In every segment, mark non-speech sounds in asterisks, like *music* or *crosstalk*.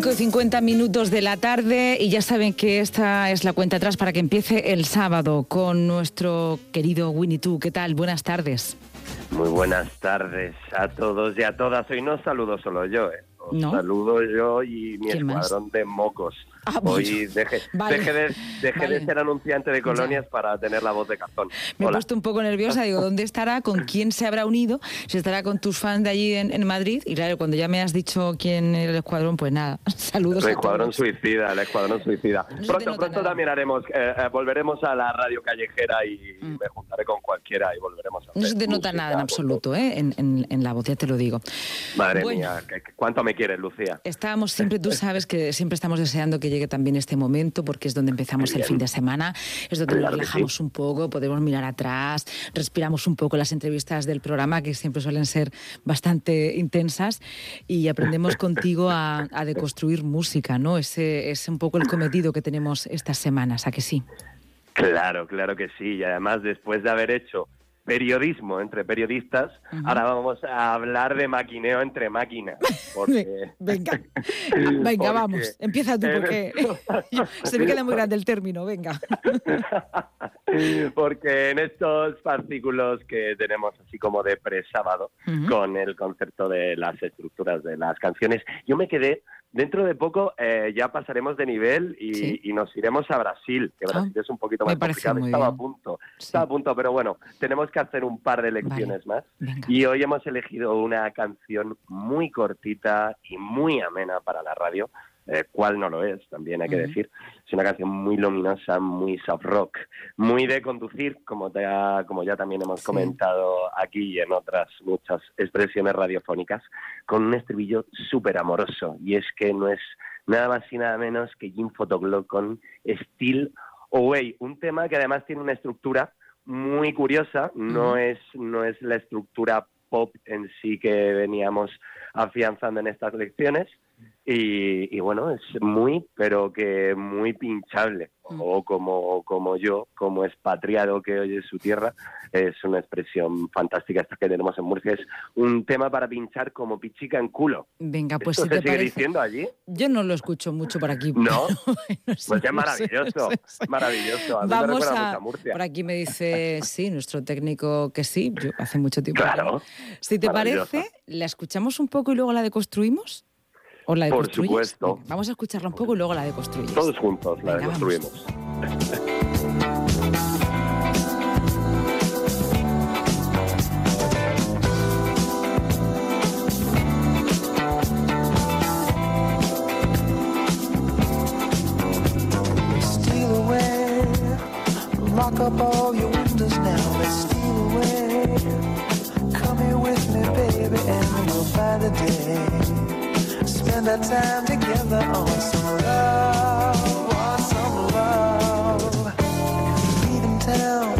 5 y 50 minutos de la tarde y ya saben que esta es la cuenta atrás para que empiece el sábado con nuestro querido Winnie Two. ¿Qué tal? Buenas tardes. Muy buenas tardes a todos y a todas. Hoy no saludo solo yo, ¿eh? Os saludo yo y mi escuadrón de mocos. Ah, Hoy deje, *laughs* de, de, ser anunciante de colonias para tener la voz de cartón. Me he puesto un poco nerviosa, digo, ¿dónde estará? ¿Con quién se habrá unido? Si estará con tus fans de allí en, Madrid. Y claro, cuando ya me has dicho quién era el escuadrón, pues nada, *laughs* saludos. El escuadrón suicida, el escuadrón suicida. pronto, pronto también haremos, eh, eh, volveremos a la radio callejera y mm. me juntaré con cualquiera y volveremos a No se te nota nada en absoluto, ¿eh? En, en, la voz, ya te lo digo. Madre mía, ¿cuánto me quieres, Lucía? Estábamos siempre, tú sabes que siempre estamos deseando que llegue también este momento porque es donde empezamos el fin de semana, es donde nos relajamos un poco, podemos mirar atrás, respiramos un poco las entrevistas del programa que siempre suelen ser bastante intensas y aprendemos *laughs* contigo a, deconstruir música, ¿no? Ese es un poco el cometido que tenemos estas semanas, ¿a que sí? Claro, claro que sí. Y además, después de haber hecho periodismo entre periodistas, ahora vamos a hablar de maquineo entre máquinas. *laughs* venga, venga, *laughs* vamos, empieza tú porque *laughs* se me queda muy grande el término, venga. porque en estos artículos que tenemos así como de presábado, con el concepto de las estructuras de las canciones, yo me quedé Dentro de poco eh, ya pasaremos de nivel y, nos iremos a Brasil, que ah, Brasil es un poquito más complicado. Estaba a punto, estaba a punto, pero bueno, tenemos que hacer un par de lecciones más. Y hoy hemos elegido una canción muy cortita y muy amena para la radio, eh, cuál no lo es, también hay que decir. Es una canción muy luminosa, muy soft rock, muy de conducir, como, te como ya también hemos comentado aquí y en otras muchas expresiones radiofónicas, con un estribillo súper amoroso. Y es que no es nada más y nada menos que Jim Photoglow con Still Away, un tema que además tiene una estructura muy curiosa, no, es, no es la estructura pop en sí que veníamos afianzando en estas lecciones, y, bueno, es muy, pero que muy pinchable. Mm. O como, como yo, como expatriado que oye su tierra, es una expresión fantástica esta que tenemos en Murcia. Es un tema para pinchar como pichica en culo. Venga, pues si se sigue diciendo allí? Yo no lo escucho mucho por aquí. No, pues es maravilloso, maravilloso. Vamos a, por aquí me dice, sí, nuestro técnico que sí, yo hace mucho tiempo. Claro. Si te parece, la escuchamos un poco y luego la deconstruimos. Por supuesto. Vamos a escucharla un poco y luego la deconstruyes. Todos juntos la deconstruimos. lock our time together on some love, on some love. Leaving town,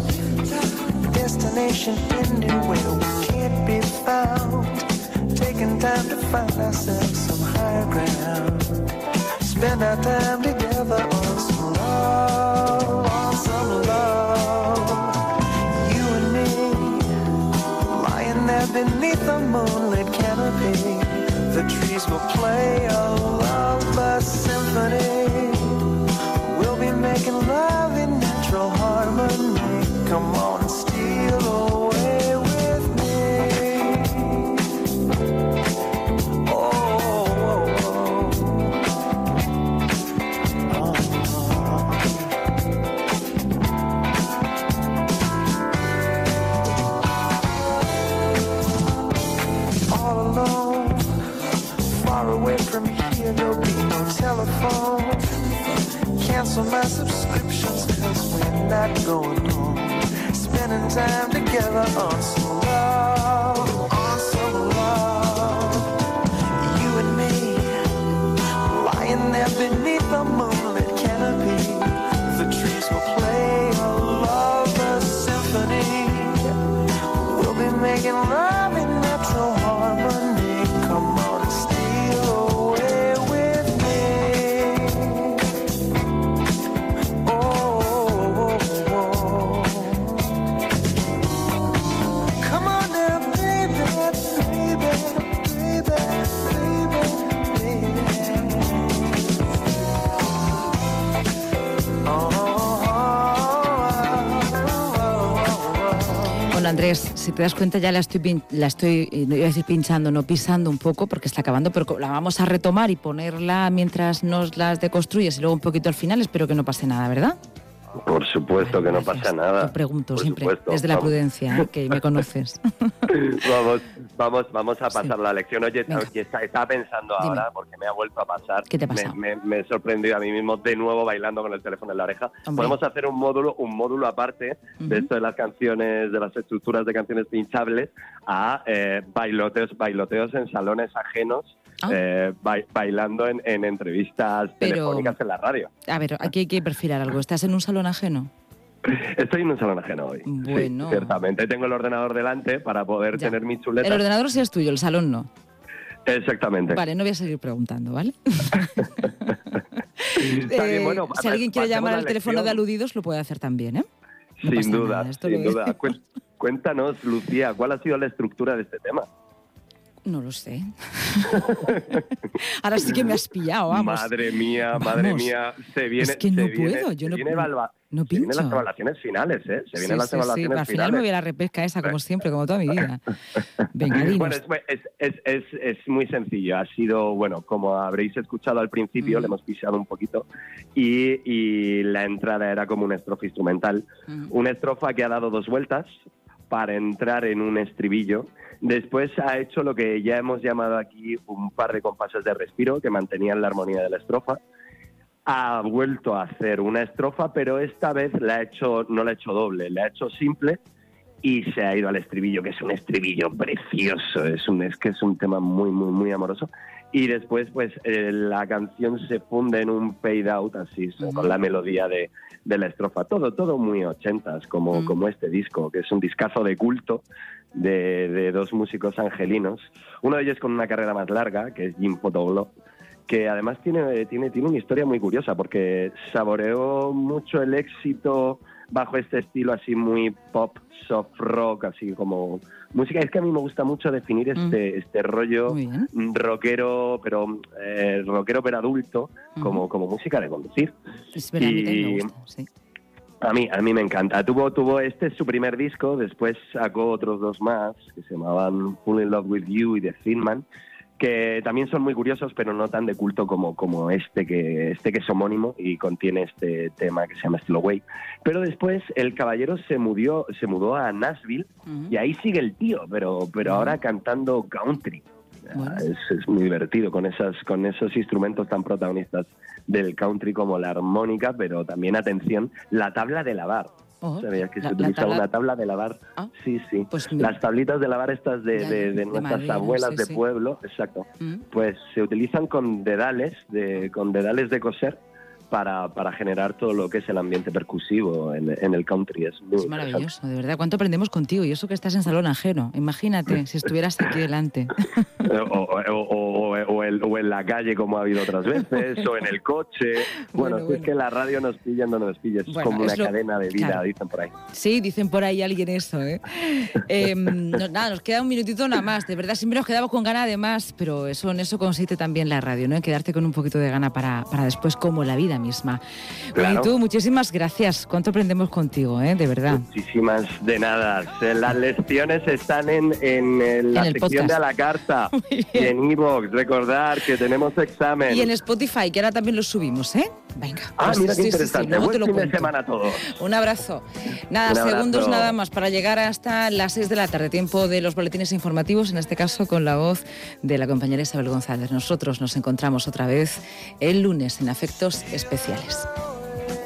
destination anywhere we can't be found. Taking time to find ourselves some higher ground. Spend our time going home. Spending time together on some love, on some love. You and me, lying there beneath the moonlit canopy. The trees will play a lover's symphony. We'll be making love Andrés, si te das cuenta ya la estoy, la estoy, no iba a decir pinchando, no pisando un poco porque está acabando, pero la vamos a retomar y ponerla mientras nos las deconstruyes y luego un poquito al final. Espero que no pase nada, ¿verdad? Por supuesto que no pasa nada. Te pregunto siempre, desde la prudencia, ¿eh? que me conoces. *laughs* vamos, vamos, vamos a pasar la lección. Oye, estaba pensando ahora, porque me ha vuelto a pasar. ¿Qué te Me, me, he sorprendido a mí mismo de nuevo bailando con el teléfono en la oreja. Podemos hacer un módulo, un módulo aparte de esto de las canciones, de las estructuras de canciones pinchables, a eh, bailoteos, bailoteos en salones ajenos Ah. Eh, bailando en, entrevistas telefónicas en la radio. A ver, aquí hay que perfilar algo. ¿Estás en un salón ajeno? Estoy en un salón ajeno hoy. Bueno. ciertamente. Tengo el ordenador delante para poder tener mi chuleta. El ordenador sí es tuyo, el salón no. Exactamente. Vale, no voy a seguir preguntando, ¿vale? *laughs* Eh, bueno, si alguien quiere llamar al teléfono de aludidos, lo puede hacer también, ¿eh? sin duda, sin duda. *laughs* Cuéntanos, Lucía, ¿cuál ha sido la estructura de este tema? No lo sé. Ahora sí que me has pillado, vamos. Madre mía, madre mía. Se viene, es que no puedo, yo no, viene no pincho. Se vienen las evaluaciones finales, ¿eh? Se vienen las evaluaciones sí, Al final me voy a la repesca esa, como siempre, como toda mi vida. *laughs* Venga, Bueno, es, es, es, es, muy sencillo. Ha sido, bueno, como habréis escuchado al principio, le hemos pisado un poquito, y, y, la entrada era como una estrofa instrumental. Una estrofa que ha dado dos vueltas para entrar en un estribillo Después ha hecho lo que ya hemos llamado aquí un par de compases de respiro que mantenían la armonía de la estrofa. Ha vuelto a hacer una estrofa, pero esta vez la ha hecho, no la ha hecho doble, la ha hecho simple y se ha ido al estribillo, que es un estribillo precioso, es, un, es que es un tema muy, muy, muy amoroso. Y después, pues, eh, la canción se funde en un fade out, así, con la melodía de, de, la estrofa. Todo, todo muy ochentas, como, como este disco, que es un discazo de culto, de, dos músicos angelinos. Uno de ellos con una carrera más larga, que es Jim Fotoglo, que además tiene, tiene, tiene una historia muy curiosa, porque saboreó mucho el éxito bajo este estilo así muy pop, soft rock, así como música. Es que a mí me gusta mucho definir este, mm. este rollo rockero, pero eh, rockero pero adulto, como, como música de conducir. Es verdad, y, me gusta, sí. A mí, a mí me encanta. Tuvo, tuvo este es su primer disco, después sacó otros dos más que se llamaban Full in Love with You y The Thin Man, que también son muy curiosos, pero no tan de culto como, como este que este que es homónimo y contiene este tema que se llama Still Away. Pero después el caballero se mudó, se mudó a Nashville y ahí sigue el tío, pero, pero ahora cantando country. Es, es, muy divertido con esas con esos instrumentos tan protagonistas del country como la armónica, pero también, atención, la tabla de lavar. Oh, ¿Sabías que se utiliza una tabla de lavar? Ah, sí, sí. Pues Las tablitas de lavar estas de, de, nuestras abuelas de pueblo, exacto. Mm. Pues se utilizan con dedales, de, con dedales de coser para, para, generar todo lo que es el ambiente percusivo en, en el country. Es, es maravilloso, de verdad. ¿Cuánto aprendemos contigo? Y eso que estás en salón ajeno. Imagínate si estuvieras aquí delante. *laughs* o, o, o, en la calle, como ha habido otras veces, o en el coche. Bueno, es que la radio nos pilla, no nos pilla. Es como una cadena de vida, dicen por ahí. Sí, dicen por ahí alguien eso. ¿eh? Em, nada, nos queda un minutito nada más. De verdad, siempre nos quedamos con ganas de más, pero eso, en eso consiste también la radio, ¿no? En quedarte con un poquito de gana para, para después, como la vida misma. y tú, muchísimas gracias. ¿Cuánto aprendemos contigo, eh? De verdad. Muchísimas de nada. Las lecciones están en, en, la sección de a la carta y en Evox. Recordar que tenemos examen. Y en Spotify, que ahora también lo subimos, ¿eh? Venga. Ah, pues mira qué interesante. Buen fin de semana a todos. Un abrazo. Nada, segundos nada más para llegar hasta las 6 de la tarde, tiempo de los boletines informativos, en este caso con la voz de la compañera Isabel González. Nosotros nos encontramos otra vez el lunes en Afectos Especiales.